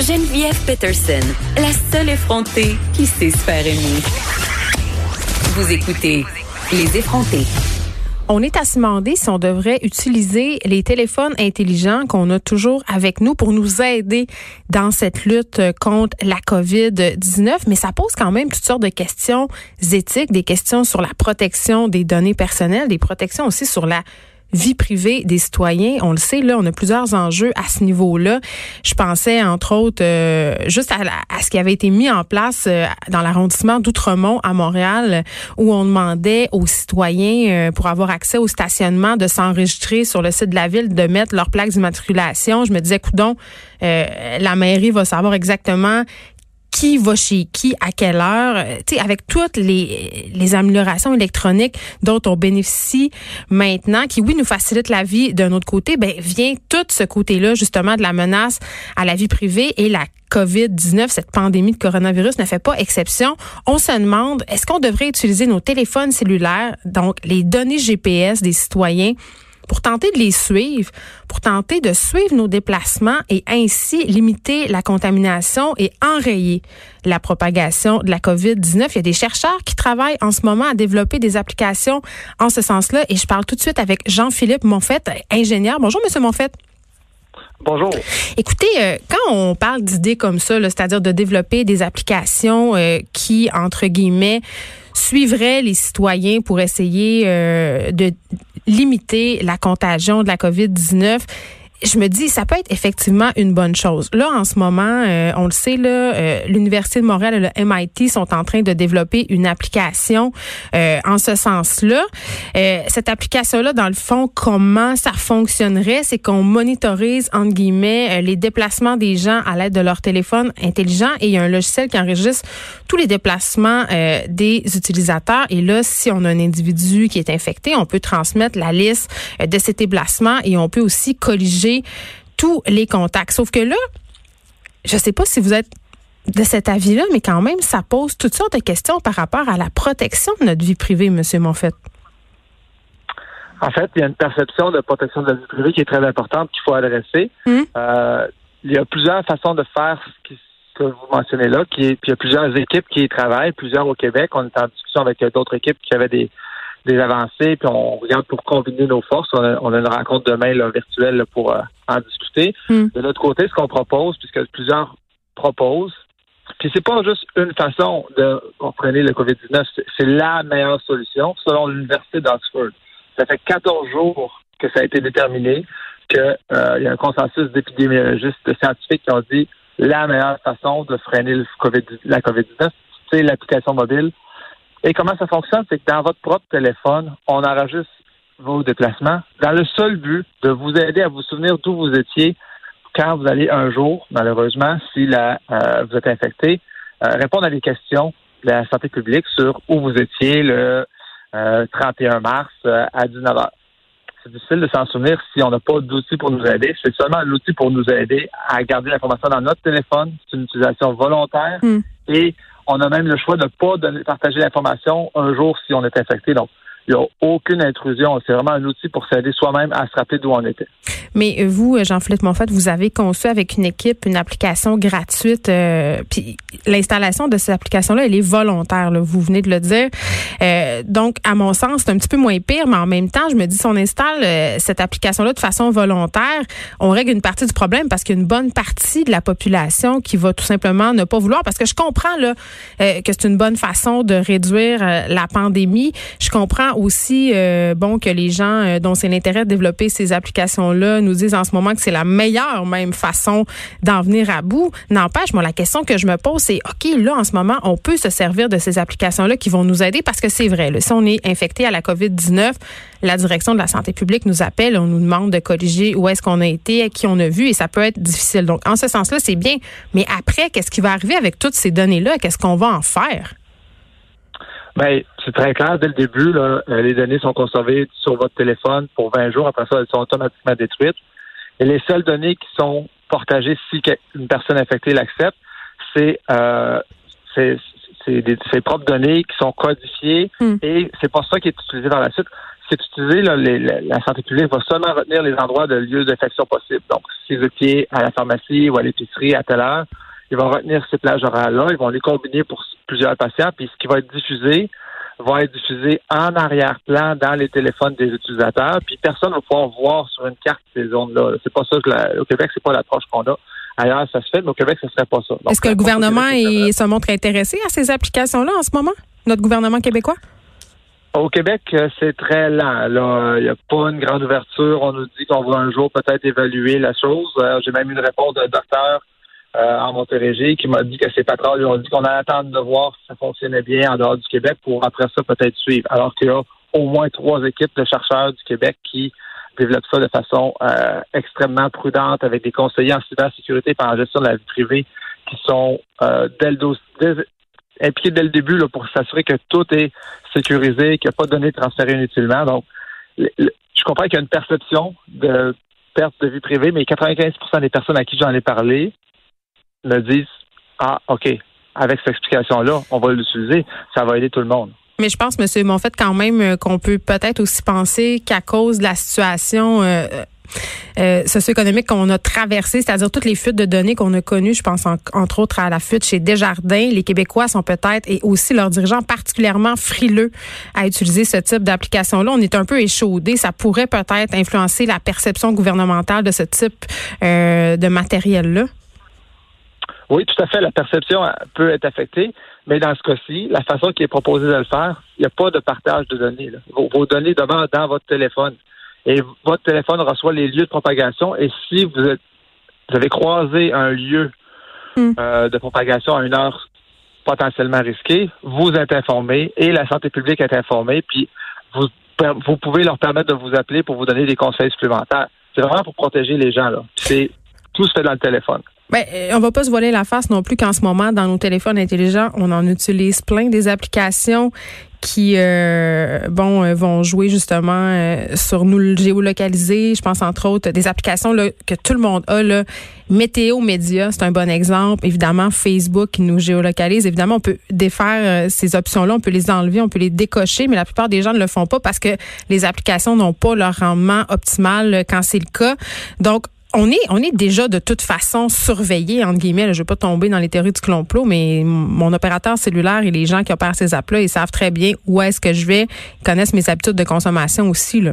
Geneviève Peterson, la seule effrontée qui sait se faire aimer. Vous écoutez Les effrontés. On est à se demander si on devrait utiliser les téléphones intelligents qu'on a toujours avec nous pour nous aider dans cette lutte contre la COVID-19, mais ça pose quand même toutes sortes de questions éthiques, des questions sur la protection des données personnelles, des protections aussi sur la vie privée des citoyens. On le sait, là, on a plusieurs enjeux à ce niveau-là. Je pensais, entre autres, euh, juste à, ce qui avait été mis en place euh, dans l'arrondissement d'Outremont à Montréal, où on demandait aux citoyens, euh, pour avoir accès au stationnement, de s'enregistrer sur le site de la ville, de mettre leur plaque d'immatriculation. Je me disais, coudon, la mairie va savoir exactement qui va chez qui, à quelle heure, euh, tu sais, avec toutes les, les améliorations électroniques dont on bénéficie maintenant, qui, oui, nous facilitent la vie d'un autre côté, ben, vient tout ce côté-là, justement, de la menace à la vie privée et la COVID-19, cette pandémie de coronavirus ne fait pas exception. On se demande, est-ce qu'on devrait utiliser nos téléphones cellulaires, donc les données GPS des citoyens, pour tenter de les suivre, pour tenter de suivre nos déplacements et ainsi limiter la contamination et enrayer la propagation de la COVID-19. Il y a des chercheurs qui travaillent en ce moment à développer des applications en ce sens-là et je parle tout de suite avec Jean-Philippe Monfette, ingénieur. Bonjour, Monsieur Monfette. Bonjour. Écoutez, euh, quand on parle d'idées comme ça, c'est-à-dire de développer des applications euh, qui, entre guillemets, suivraient les citoyens pour essayer euh, de limiter la contagion de la COVID-19 je me dis, ça peut être effectivement une bonne chose. Là, en ce moment, euh, on le sait, là, euh, l'Université de Montréal et le MIT sont en train de développer une application euh, en ce sens-là. cette application-là, dans le fond, comment ça fonctionnerait? C'est qu'on monitorise, entre guillemets, les déplacements des gens à l'aide de leur téléphone intelligent et il y a un logiciel qui enregistre tous les déplacements des utilisateurs. Et là, si on a un individu qui est infecté, on peut transmettre la liste de ces déplacements et on peut aussi colliger tous les contacts. Sauf que là, je ne sais pas si vous êtes de cet avis-là, mais quand même, ça pose toutes sortes de questions par rapport à la protection de notre vie privée, M. Monfette. En fait, il y a une perception de protection de la vie privée qui est très importante qu'il faut adresser. Hum. Euh, il y a plusieurs façons de faire ce, que vous mentionnez là, qui puis il y a plusieurs équipes qui y travaillent, plusieurs au Québec. On est en discussion avec d'autres équipes qui avaient des, des avancées, puis on regarde pour combiner nos forces. On a, une rencontre demain là, virtuelle pour euh, en discuter. Hmm. De l'autre côté, ce qu'on propose, puisque plusieurs proposent, puis c'est pas juste une façon de comprendre le COVID-19, c'est la meilleure solution selon l'Université d'Oxford. Ça fait 14 jours que ça a été déterminé qu'il euh, y a un consensus d'épidémiologistes scientifiques qui ont dit la meilleure façon de freiner le COVID, la COVID-19, c'est l'application mobile et comment ça fonctionne, c'est que dans votre propre téléphone, on enregistre vos déplacements dans le seul but de vous aider à vous souvenir d'où vous étiez quand vous allez un jour, malheureusement, si la, euh, vous êtes infecté, euh, répondre à des questions de la santé publique sur où vous étiez le 31 euh, mars à 19h. C'est difficile de s'en souvenir si on n'a pas d'outils pour nous aider. C'est seulement l'outil pour nous aider à garder l'information dans notre téléphone. C'est une utilisation volontaire hmm. et on a même le choix de ne pas partager l'information un jour si on est infecté. Donc, il n'y a aucune intrusion. C'est vraiment un outil pour s'aider soi-même à se rappeler d'où on était. Mais vous, Jean-Philippe Monfort, vous avez conçu avec une équipe une application gratuite. Euh, puis l'installation de cette application-là, elle est volontaire. vous venez de le dire. Euh, donc, à mon sens, c'est un petit peu moins pire, mais en même temps, je me dis, si on installe euh, cette application-là de façon volontaire, on règle une partie du problème parce qu'il y a une bonne partie de la population qui va tout simplement ne pas vouloir. Parce que je comprends là que c'est une bonne façon de réduire la pandémie. Je comprends aussi, euh, bon, que les gens euh, dont c'est l'intérêt de développer ces applications-là nous disent en ce moment que c'est la meilleure même façon d'en venir à bout. N'empêche, moi, la question que je me pose, c'est, OK, là, en ce moment, on peut se servir de ces applications-là qui vont nous aider parce que c'est vrai, si on est infecté à la COVID-19, la direction de la santé publique nous appelle, on nous demande de corriger où est-ce qu'on a été, qui on a vu, et ça peut être difficile. Donc, en ce sens-là, c'est bien. Mais après, qu'est-ce qui va arriver avec toutes ces données-là? Qu'est-ce qu'on va en faire? Bien, c'est très clair dès le début. Là, euh, les données sont conservées sur votre téléphone pour 20 jours. Après ça, elles sont automatiquement détruites. Et les seules données qui sont partagées si une personne infectée l'accepte, c'est euh, ses propres données qui sont codifiées hmm. et c'est pas ça qui est utilisé par la suite. c'est utilisé, là, la santé publique va seulement retenir les endroits de lieux d'infection possibles. Donc, si vous étiez à la pharmacie ou à l'épicerie à telle heure, ils vont retenir ces plages horaires-là, ils vont les combiner pour plusieurs patients, puis ce qui va être diffusé va être diffusé en arrière-plan dans les téléphones des utilisateurs, puis personne ne va pouvoir voir sur une carte ces zones-là. C'est pas ça que la, au Québec, c'est pas l'approche qu'on a. Ailleurs, ça se fait, mais au Québec, ce serait pas ça. Est-ce que le gouvernement se montre intéressé à ces applications-là en ce moment? Notre gouvernement québécois? Au Québec, euh, c'est très lent. Là, il n'y a pas une grande ouverture. On nous dit qu'on va un jour peut-être évaluer la chose. Euh, j'ai même une réponse d'un docteur euh, en Montérégie qui m'a dit que ses patrons lui ont dit qu'on allait attendre de voir si ça fonctionnait bien en dehors du Québec pour après ça peut-être suivre. Alors qu'il y a au moins trois équipes de chercheurs du Québec qui développent ça de façon extrêmement prudente avec des conseillers en cybersécurité et en gestion de la vie privée qui sont dès le, impliqué dès le début là, pour s'assurer que tout est sécurisé, qu'il n'y a pas de données transférées inutilement. Donc, je comprends qu'il y a une perception de perte de vie privée, mais 95% des personnes à qui j'en ai parlé me disent Ah, OK, avec cette explication-là, on va l'utiliser, ça va aider tout le monde. Mais je pense, M. Monfette, quand même, euh, qu'on peut peut-être aussi penser qu'à cause de la situation euh, euh, socio-économique qu'on a traversé, c'est-à-dire toutes les fuites de données qu'on a connues, je pense entre autres à la fuite chez Desjardins, les Québécois sont peut-être, et aussi leurs dirigeants, particulièrement frileux à utiliser ce type d'application-là. On est un peu échaudé. Ça pourrait peut-être influencer la perception gouvernementale de ce type euh, de matériel-là. Oui, tout à fait. La perception peut être affectée, mais dans ce cas-ci, la façon qui est proposée de le faire, il n'y a pas de partage de données. Vos, données demeurent dans votre téléphone et votre téléphone reçoit les lieux de propagation. Et si vous, êtes, vous avez croisé un lieu hmm. euh, de propagation à une heure potentiellement risquée, vous êtes informé et la santé publique est informée, puis vous, vous pouvez leur permettre de vous appeler pour vous donner des conseils supplémentaires. C'est vraiment pour protéger les gens. là. C'est tout se fait dans le téléphone. Ben, euh, on va pas se voiler la face non plus qu'en ce moment, dans nos téléphones intelligents, on en utilise plein des applications qui euh, bon euh, vont jouer justement euh, sur nous géolocaliser. Je pense entre autres des applications là, que tout le monde a là. Météo Média, c'est un bon exemple. Évidemment, Facebook qui nous géolocalise. Évidemment, on peut défaire ces options-là, on peut les enlever, on peut les décocher, mais la plupart des gens ne le font pas parce que les applications n'ont pas leur rendement optimal quand c'est le cas. Donc, on est, on est déjà de toute façon surveillé, entre guillemets. je ne vais pas tomber dans les théories du complot, mais mon opérateur cellulaire et les gens qui opèrent ces apps-là, ils savent très bien où est-ce que je vais. Ils connaissent mes habitudes de consommation aussi. Là.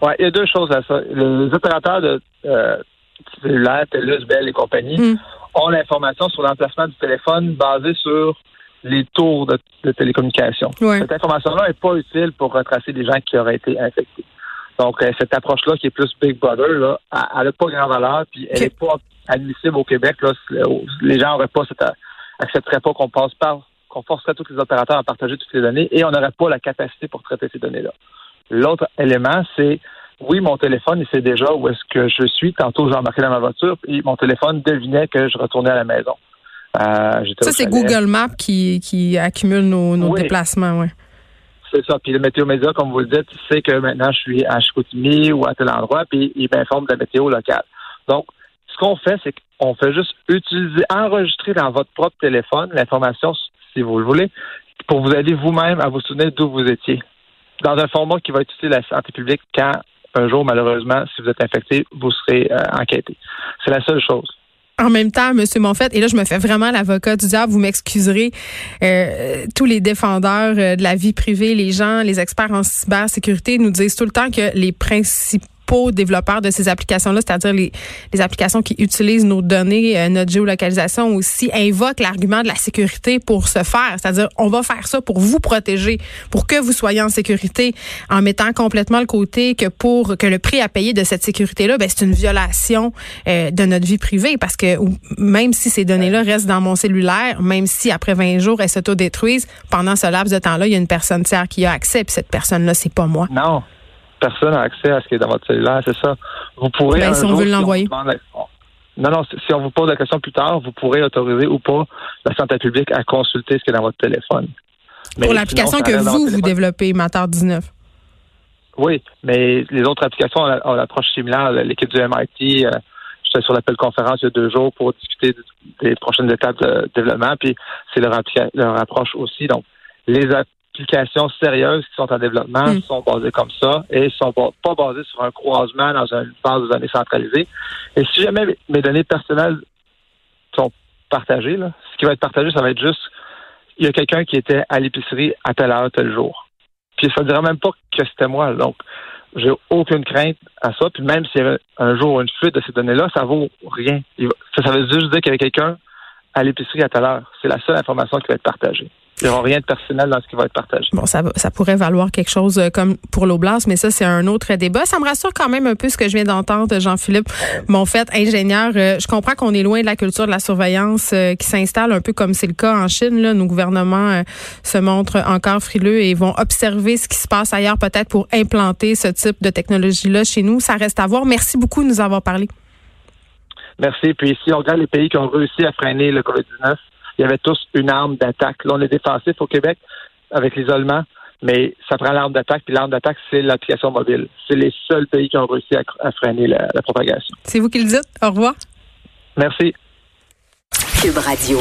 Ouais, il y a deux choses à ça. Les opérateurs de euh, cellulaire, TELUS, Bell et compagnie, hmm. ont l'information sur l'emplacement du téléphone basée sur les tours de, télécommunication. Cette information-là n'est pas utile pour retracer des gens qui auraient été infectés. Donc, euh, cette approche-là, qui est plus Big Brother, là, elle n'a pas grand valeur, puis elle n'est pas admissible au Québec. Là. Les gens n'auraient pas cette, accepteraient pas qu'on passe par, qu'on forcerait tous les opérateurs à partager toutes les données et on n'aurait pas la capacité pour traiter ces données-là. L'autre élément, c'est oui, mon téléphone, il sait déjà où est-ce que je suis. Tantôt, j'ai embarqué dans ma voiture et mon téléphone devinait que je retournais à la maison. Euh, ça, c'est Google Maps qui, qui accumule nos, nos déplacements, oui. C'est ça. Puis le météo média, comme vous le dites, sait que maintenant je suis à Chicoutimi ou à tel endroit, puis il m'informe de la météo locale. Donc, ce qu'on fait, c'est qu'on fait juste utiliser, enregistrer dans votre propre téléphone l'information, si vous le voulez, pour vous aider vous-même à vous souvenir d'où vous étiez. Dans un format qui va être utile à la santé publique quand un jour, malheureusement, si vous êtes infecté, vous serez euh, enquêté. C'est la seule chose en même temps, Monsieur Monfette, et là je me fais vraiment l'avocat du diable, vous m'excuserez, euh, tous les défendeurs euh, de la vie privée, les gens, les experts en cybersécurité nous disent tout le temps que les principaux développeurs de ces applications-là, c'est-à-dire les, les, applications qui utilisent nos données, euh, notre géolocalisation aussi, invoquent l'argument de la sécurité pour se faire. C'est-à-dire, on va faire ça pour vous protéger, pour que vous soyez en sécurité, en mettant complètement le côté que pour que le prix à payer de cette sécurité-là, ben, c'est une violation euh, de notre vie privée, parce que même si ces données-là restent dans mon cellulaire, même si après 20 jours elles s'autodétruisent, pendant ce laps de temps-là, il y a une personne tiers qui a accès, puis cette personne-là, c'est pas moi. Non personne n'a accès à ce qui est dans votre cellulaire, c'est ça. Vous pourrez. Ben, si on veut l'envoyer. non, non, si on vous pose la question plus tard, vous pourrez autoriser ou pas la santé publique à consulter ce qui est dans votre téléphone. Pour l'application que vous, vous développez, Matar 19. Oui, mais les autres applications ont l'approche similaire. L'équipe du MIT, euh, j'étais sur l'appel conférence il y a deux jours pour discuter des prochaines étapes de développement, puis c'est leur, leur approche aussi. Donc, les, applications sérieuses qui sont en développement Mm. sont basées comme ça et sont pas pas basées sur un croisement dans une base de données centralisée. Et si jamais mes données personnelles sont partagées, là, ce qui va être partagé, ça va être juste il y a quelqu'un qui était à l'épicerie à telle heure, tel jour. Puis ça ne dirait même pas que c'était moi. Donc, j'ai aucune crainte à ça. Puis même s'il y avait un jour une fuite de ces données-là, ça vaut rien. Ça, ça veut juste dire qu'il y avait quelqu'un à l'épicerie à telle heure. C'est la seule information qui va être partagée. Il n'y aura rien de personnel dans ce qui va être partagé. Bon, ça, pourrait valoir quelque chose euh, comme pour l'Oblast, mais ça, c'est un autre débat. Ça me rassure quand même un peu ce que je viens d'entendre, Jean-Philippe Monfait, ingénieur. Euh, je comprends qu'on est loin de la culture de la surveillance euh, qui s'installe un peu comme c'est le cas en Chine. Là. Nos gouvernements se montrent encore frileux et vont observer ce qui se passe ailleurs peut-être pour implanter ce type de technologie-là chez nous. Ça reste à voir. Merci beaucoup de nous avoir parlé. Merci. Puis si on regarde les pays qui ont réussi à freiner le COVID-19, il y avait tous une arme d'attaque. Là, on est défensif au Québec avec l'isolement, mais ça prend l'arme d'attaque. Puis l'arme d'attaque, c'est l'application mobile. C'est les seuls pays qui ont réussi à, à freiner la, la propagation. C'est vous qui le dites. Au revoir. Merci. Cube Radio.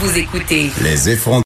Vous écoutez Les effrontés.